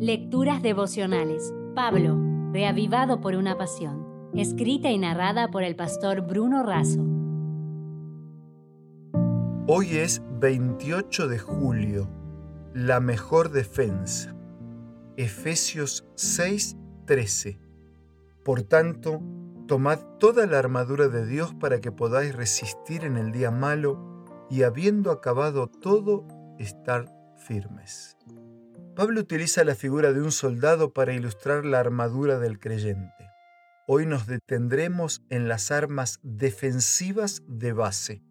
Lecturas devocionales. Pablo, reavivado por una pasión. Escrita y narrada por el pastor Bruno Razo. Hoy es 28 de julio. La mejor defensa. Efesios 6:13. Por tanto, tomad toda la armadura de Dios para que podáis resistir en el día malo y habiendo acabado todo, estar firmes. Pablo utiliza la figura de un soldado para ilustrar la armadura del creyente. Hoy nos detendremos en las armas defensivas de base.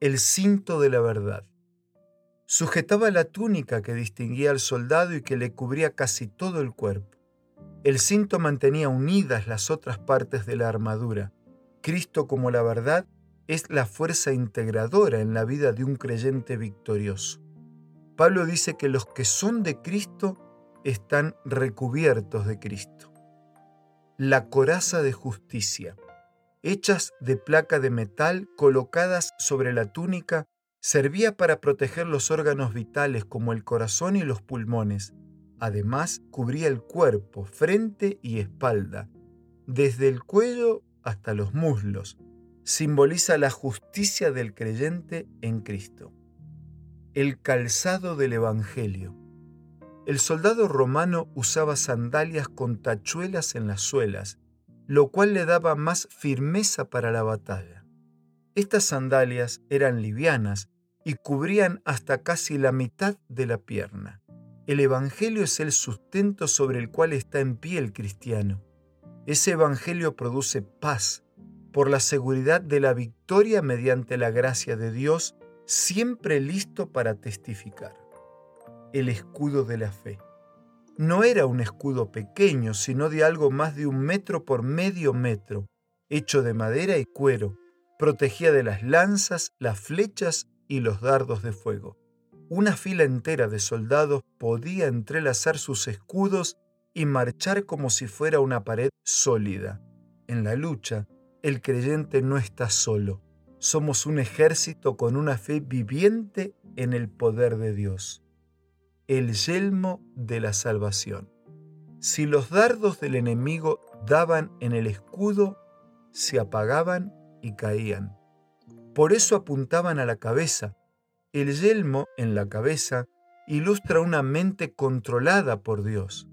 El cinto de la verdad. Sujetaba la túnica que distinguía al soldado y que le cubría casi todo el cuerpo. El cinto mantenía unidas las otras partes de la armadura. Cristo como la verdad es la fuerza integradora en la vida de un creyente victorioso. Pablo dice que los que son de Cristo están recubiertos de Cristo. La coraza de justicia, hechas de placa de metal colocadas sobre la túnica, servía para proteger los órganos vitales como el corazón y los pulmones. Además, cubría el cuerpo, frente y espalda, desde el cuello hasta los muslos. Simboliza la justicia del creyente en Cristo el calzado del Evangelio. El soldado romano usaba sandalias con tachuelas en las suelas, lo cual le daba más firmeza para la batalla. Estas sandalias eran livianas y cubrían hasta casi la mitad de la pierna. El Evangelio es el sustento sobre el cual está en pie el cristiano. Ese Evangelio produce paz por la seguridad de la victoria mediante la gracia de Dios siempre listo para testificar. El escudo de la fe. No era un escudo pequeño, sino de algo más de un metro por medio metro, hecho de madera y cuero, protegía de las lanzas, las flechas y los dardos de fuego. Una fila entera de soldados podía entrelazar sus escudos y marchar como si fuera una pared sólida. En la lucha, el creyente no está solo somos un ejército con una fe viviente en el poder de Dios. El yelmo de la salvación. Si los dardos del enemigo daban en el escudo, se apagaban y caían. Por eso apuntaban a la cabeza. El yelmo en la cabeza ilustra una mente controlada por Dios.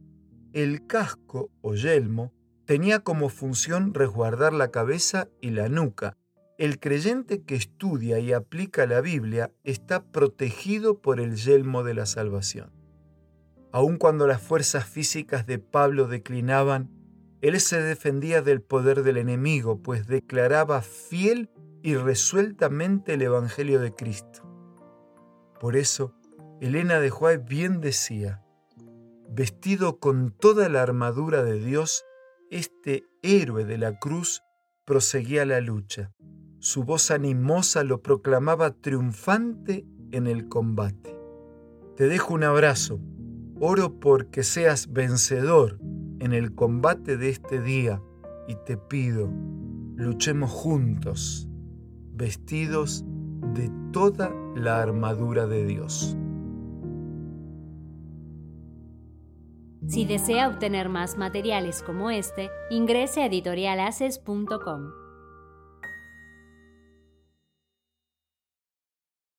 El casco o yelmo tenía como función resguardar la cabeza y la nuca, el creyente que estudia y aplica la Biblia está protegido por el yelmo de la salvación. Aun cuando las fuerzas físicas de Pablo declinaban, él se defendía del poder del enemigo, pues declaraba fiel y resueltamente el Evangelio de Cristo. Por eso, Elena de Juárez bien decía, vestido con toda la armadura de Dios, este héroe de la cruz proseguía la lucha su voz animosa lo proclamaba triunfante en el combate. Te dejo un abrazo. Oro porque seas vencedor en el combate de este día y te pido, luchemos juntos, vestidos de toda la armadura de Dios. Si desea obtener más materiales como este, ingrese a editorialaces.com.